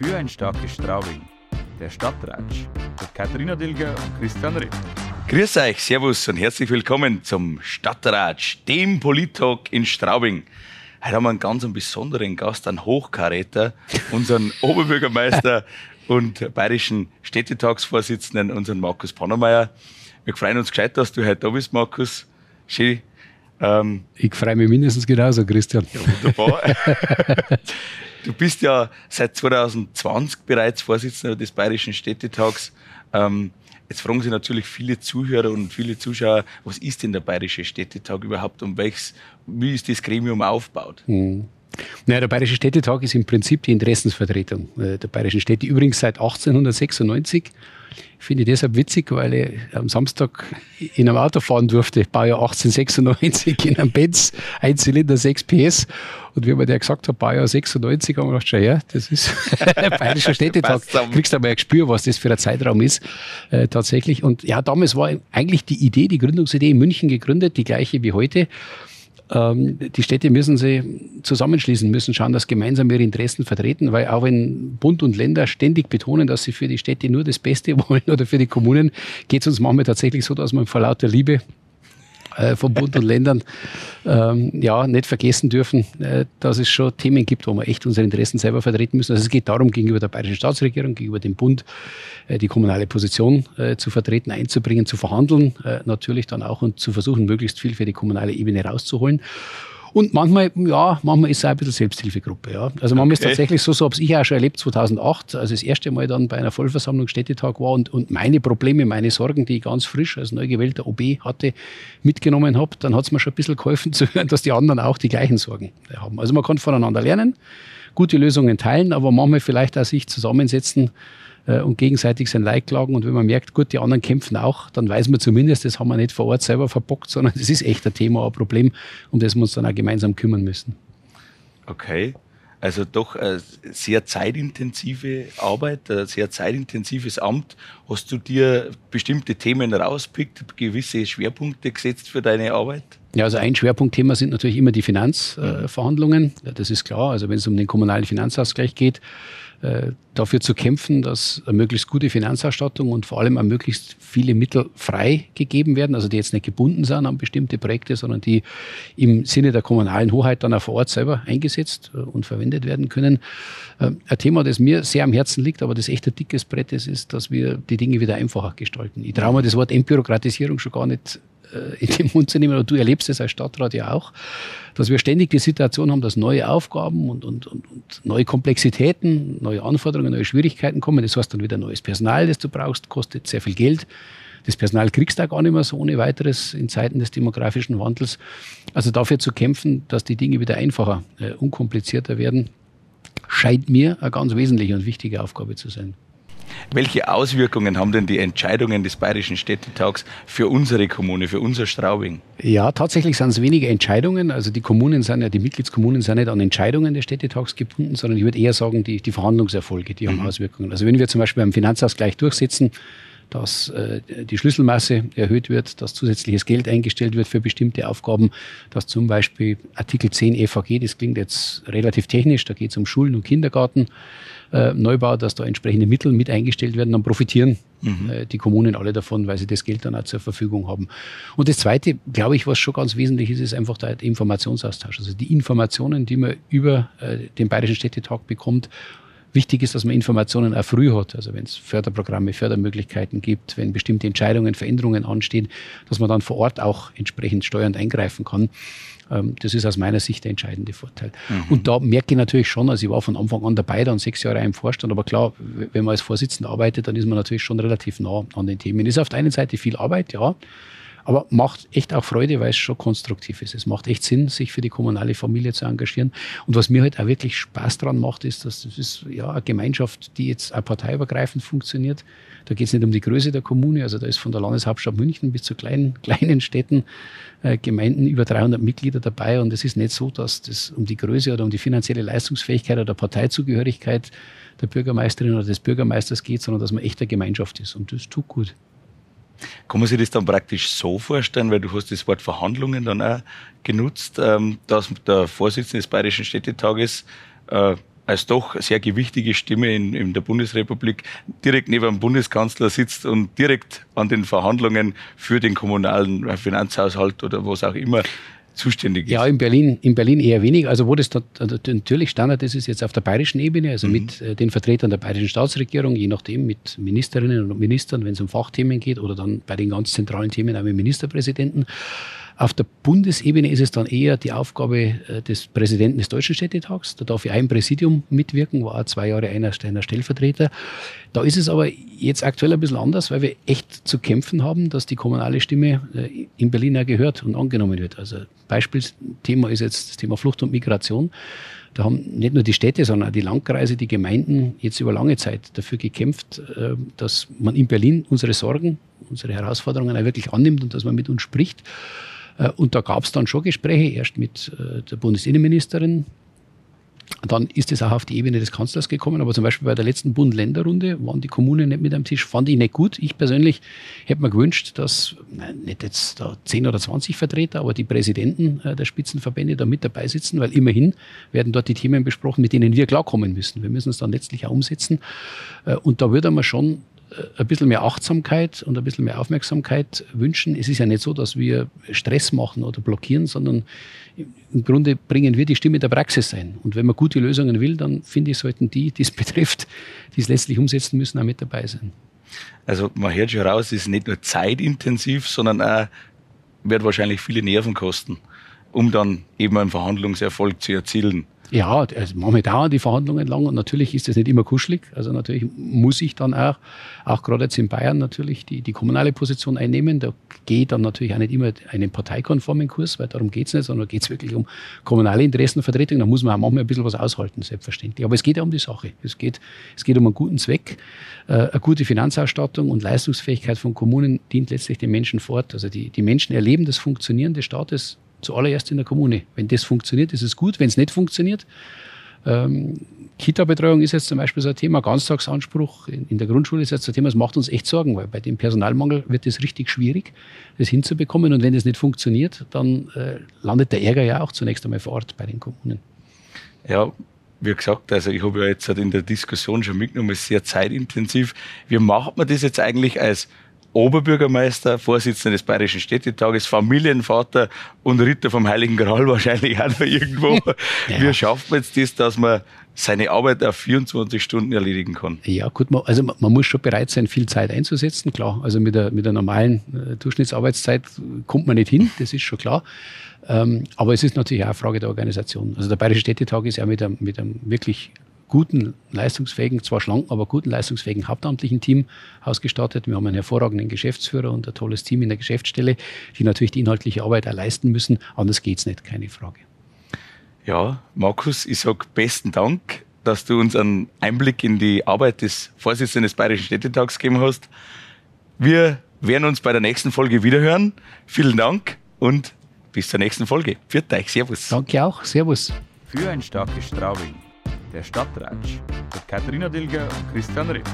Für ein starkes Straubing. Der Stadtratsch mit Katharina Dilger und Christian Ripp. Grüß euch, Servus und herzlich willkommen zum Stadtratsch, dem Polit-Talk in Straubing. Heute haben wir einen ganz besonderen Gast, einen Hochkaräter, unseren Oberbürgermeister und bayerischen Städtetagsvorsitzenden, unseren Markus Pannermeier. Wir freuen uns gescheit, dass du heute da bist, Markus. Schön. Ähm, ich freue mich mindestens genauso, Christian. Ja, wunderbar. du bist ja seit 2020 bereits Vorsitzender des Bayerischen Städtetags. Ähm, jetzt fragen sich natürlich viele Zuhörer und viele Zuschauer, was ist denn der Bayerische Städtetag überhaupt und welches, wie ist das Gremium aufgebaut? Hm. Naja, der Bayerische Städtetag ist im Prinzip die Interessensvertretung äh, der bayerischen Städte, übrigens seit 1896. Ich finde ich deshalb witzig, weil ich am Samstag in einem Auto fahren durfte, Baujahr 1896, in einem Benz, Einzylinder 6 PS. Und wie man der gesagt hat, Baujahr 96, haben wir gedacht, schon ja, das ist der Bayerische Städtetag. Kriegst du mal ein Gespür, was das für ein Zeitraum ist, äh, tatsächlich. Und ja, damals war eigentlich die Idee, die Gründungsidee in München gegründet, die gleiche wie heute. Ähm, die Städte müssen sich zusammenschließen, müssen schauen, dass gemeinsam ihre Interessen vertreten, weil auch wenn Bund und Länder ständig betonen, dass sie für die Städte nur das Beste wollen oder für die Kommunen, geht es uns manchmal tatsächlich so, dass man vor lauter Liebe äh, von Bund und Ländern ähm, ja, nicht vergessen dürfen, äh, dass es schon Themen gibt, wo wir echt unsere Interessen selber vertreten müssen. Also es geht darum, gegenüber der bayerischen Staatsregierung, gegenüber dem Bund äh, die kommunale Position äh, zu vertreten, einzubringen, zu verhandeln, äh, natürlich dann auch und zu versuchen, möglichst viel für die kommunale Ebene rauszuholen. Und manchmal, ja, manchmal ist es auch ein bisschen Selbsthilfegruppe. Ja. Also manchmal okay. ist tatsächlich so, so habe ich auch schon erlebt, 2008, als ich das erste Mal dann bei einer Vollversammlung Städtetag war und, und meine Probleme, meine Sorgen, die ich ganz frisch als neu gewählter OB hatte, mitgenommen habe, dann hat es mir schon ein bisschen geholfen zu hören, dass die anderen auch die gleichen Sorgen haben. Also man kann voneinander lernen, gute Lösungen teilen, aber manchmal vielleicht auch sich zusammensetzen, äh, und gegenseitig sein Leid klagen. Und wenn man merkt, gut, die anderen kämpfen auch, dann weiß man zumindest, das haben wir nicht vor Ort selber verbockt, sondern das ist echt ein Thema, ein Problem, um das wir uns dann auch gemeinsam kümmern müssen. Okay. Also doch eine sehr zeitintensive Arbeit, ein sehr zeitintensives Amt. Hast du dir bestimmte Themen rauspickt, gewisse Schwerpunkte gesetzt für deine Arbeit? Ja, also ein Schwerpunktthema sind natürlich immer die Finanzverhandlungen. Äh, das ist klar. Also wenn es um den kommunalen Finanzausgleich geht, äh, dafür zu kämpfen, dass eine möglichst gute Finanzausstattung und vor allem auch möglichst viele Mittel frei gegeben werden, also die jetzt nicht gebunden sind an bestimmte Projekte, sondern die im Sinne der kommunalen Hoheit dann auch vor Ort selber eingesetzt äh, und verwendet werden können. Äh, ein Thema, das mir sehr am Herzen liegt, aber das echt ein dickes Brett ist, ist, dass wir die Dinge wieder einfacher gestalten. Ich traue mir das Wort Entbürokratisierung schon gar nicht äh, in den Mund zu nehmen, oder du erlebst es als Stadtrat ja auch, dass wir ständig die Situation haben, dass neue Aufgaben und, und, und neue Komplexitäten, neue Anforderungen, neue Schwierigkeiten kommen. Das heißt dann wieder neues Personal, das du brauchst, kostet sehr viel Geld. Das Personal kriegst du auch gar nicht mehr so ohne weiteres in Zeiten des demografischen Wandels. Also dafür zu kämpfen, dass die Dinge wieder einfacher, äh, unkomplizierter werden, scheint mir eine ganz wesentliche und wichtige Aufgabe zu sein. Welche Auswirkungen haben denn die Entscheidungen des Bayerischen Städtetags für unsere Kommune, für unser Straubing? Ja, tatsächlich sind es weniger Entscheidungen. Also die Kommunen sind ja, die Mitgliedskommunen sind nicht an Entscheidungen des Städtetags gebunden, sondern ich würde eher sagen, die, die Verhandlungserfolge, die haben mhm. Auswirkungen. Also wenn wir zum Beispiel beim Finanzausgleich durchsetzen, dass äh, die Schlüsselmasse erhöht wird, dass zusätzliches Geld eingestellt wird für bestimmte Aufgaben, dass zum Beispiel Artikel 10 EVG, das klingt jetzt relativ technisch, da geht es um Schulen und Kindergarten, äh, Neubau, dass da entsprechende Mittel mit eingestellt werden, dann profitieren mhm. äh, die Kommunen alle davon, weil sie das Geld dann auch zur Verfügung haben. Und das Zweite, glaube ich, was schon ganz wesentlich ist, ist einfach der Informationsaustausch. Also die Informationen, die man über äh, den Bayerischen Städtetag bekommt, Wichtig ist, dass man Informationen auch früh hat, also wenn es Förderprogramme, Fördermöglichkeiten gibt, wenn bestimmte Entscheidungen, Veränderungen anstehen, dass man dann vor Ort auch entsprechend steuernd eingreifen kann. Ähm, das ist aus meiner Sicht der entscheidende Vorteil. Mhm. Und da merke ich natürlich schon, also ich war von Anfang an dabei, dann sechs Jahre im Vorstand, aber klar, wenn man als Vorsitzender arbeitet, dann ist man natürlich schon relativ nah an den Themen. Ist auf der einen Seite viel Arbeit, ja, aber macht echt auch Freude, weil es schon konstruktiv ist. Es macht echt Sinn, sich für die kommunale Familie zu engagieren. Und was mir halt auch wirklich Spaß dran macht, ist, dass das ist ja eine Gemeinschaft, die jetzt auch parteiübergreifend funktioniert. Da geht es nicht um die Größe der Kommune, also da ist von der Landeshauptstadt München bis zu kleinen, kleinen Städten, äh, Gemeinden über 300 Mitglieder dabei. Und es ist nicht so, dass das um die Größe oder um die finanzielle Leistungsfähigkeit oder Parteizugehörigkeit der Bürgermeisterin oder des Bürgermeisters geht, sondern dass man echt eine Gemeinschaft ist. Und das tut gut. Kann man sich das dann praktisch so vorstellen, weil du hast das Wort Verhandlungen dann auch genutzt, ähm, dass der Vorsitzende des Bayerischen Städtetages äh, als doch sehr gewichtige Stimme in, in der Bundesrepublik direkt neben dem Bundeskanzler sitzt und direkt an den Verhandlungen für den kommunalen Finanzhaushalt oder was auch immer zuständig ist. Ja, in Berlin, in Berlin eher wenig. Also wo das da, natürlich Standard ist, ist jetzt auf der bayerischen Ebene, also mhm. mit äh, den Vertretern der bayerischen Staatsregierung, je nachdem mit Ministerinnen und Ministern, wenn es um Fachthemen geht oder dann bei den ganz zentralen Themen auch mit Ministerpräsidenten. Auf der Bundesebene ist es dann eher die Aufgabe äh, des Präsidenten des Deutschen Städtetags. Da darf ich ein Präsidium mitwirken, war auch zwei Jahre einer, einer Stellvertreter. Da ist es aber jetzt aktuell ein bisschen anders, weil wir echt zu kämpfen haben, dass die kommunale Stimme äh, in Berlin ja gehört und angenommen wird. Also Beispielsthema ist jetzt das Thema Flucht und Migration. Da haben nicht nur die Städte, sondern auch die Landkreise, die Gemeinden jetzt über lange Zeit dafür gekämpft, äh, dass man in Berlin unsere Sorgen, unsere Herausforderungen auch wirklich annimmt und dass man mit uns spricht. Äh, und da gab es dann schon Gespräche, erst mit äh, der Bundesinnenministerin. Dann ist es auch auf die Ebene des Kanzlers gekommen, aber zum Beispiel bei der letzten Bund-Länder-Runde waren die Kommunen nicht mit am Tisch. Fand ich nicht gut. Ich persönlich hätte mir gewünscht, dass nicht jetzt da 10 oder 20 Vertreter, aber die Präsidenten äh, der Spitzenverbände da mit dabei sitzen, weil immerhin werden dort die Themen besprochen, mit denen wir klarkommen müssen. Wir müssen es dann letztlich auch umsetzen. Und da würde man schon ein bisschen mehr Achtsamkeit und ein bisschen mehr Aufmerksamkeit wünschen. Es ist ja nicht so, dass wir Stress machen oder blockieren, sondern im Grunde bringen wir die Stimme der Praxis ein. Und wenn man gute Lösungen will, dann finde ich, sollten die, die es betrifft, die es letztlich umsetzen müssen, auch mit dabei sein. Also man hört schon raus, es ist nicht nur zeitintensiv, sondern auch wird wahrscheinlich viele Nerven kosten, um dann eben einen Verhandlungserfolg zu erzielen. Ja, also manchmal dauern die Verhandlungen lang und natürlich ist das nicht immer kuschelig. Also natürlich muss ich dann auch, auch gerade jetzt in Bayern natürlich die, die kommunale Position einnehmen. Da geht dann natürlich auch nicht immer einen parteikonformen Kurs, weil darum geht's nicht, sondern geht es wirklich um kommunale Interessenvertretung. Da muss man auch manchmal ein bisschen was aushalten, selbstverständlich. Aber es geht ja um die Sache. Es geht, es geht um einen guten Zweck. Äh, eine gute Finanzausstattung und Leistungsfähigkeit von Kommunen dient letztlich den Menschen fort. Also die, die Menschen erleben das Funktionieren des Staates zuallererst in der Kommune. Wenn das funktioniert, ist es gut. Wenn es nicht funktioniert, ähm, Kita-Betreuung ist jetzt zum Beispiel so ein Thema, Ganztagsanspruch in, in, der Grundschule ist jetzt ein Thema, das macht uns echt Sorgen, weil bei dem Personalmangel wird es richtig schwierig, das hinzubekommen. Und wenn das nicht funktioniert, dann äh, landet der Ärger ja auch zunächst einmal vor Ort bei den Kommunen. Ja, wie gesagt, also ich habe ja jetzt in der Diskussion schon mitgenommen, es ist sehr zeitintensiv. Wie macht man das jetzt eigentlich als Oberbürgermeister, Vorsitzender des Bayerischen Städtetages, Familienvater und Ritter vom Heiligen Gral wahrscheinlich auch noch irgendwo. ja. Wie schafft man jetzt das, dass man seine Arbeit auf 24 Stunden erledigen kann? Ja, gut, man, also man muss schon bereit sein, viel Zeit einzusetzen, klar. Also mit der, mit der normalen äh, Durchschnittsarbeitszeit kommt man nicht hin, das ist schon klar. Ähm, aber es ist natürlich auch eine Frage der Organisation. Also der Bayerische Städtetag ist ja mit einem, mit einem wirklich guten, leistungsfähigen, zwar schlanken, aber guten, leistungsfähigen hauptamtlichen Team ausgestattet. Wir haben einen hervorragenden Geschäftsführer und ein tolles Team in der Geschäftsstelle, die natürlich die inhaltliche Arbeit auch leisten müssen. Anders geht es nicht, keine Frage. Ja, Markus, ich sage besten Dank, dass du uns einen Einblick in die Arbeit des Vorsitzenden des Bayerischen Städtetags gegeben hast. Wir werden uns bei der nächsten Folge wiederhören. Vielen Dank und bis zur nächsten Folge. Viert euch, Servus. Danke auch, Servus. Für ein starkes Straubing der Stadtratsch mit Katharina Dilger und Christian Ritt.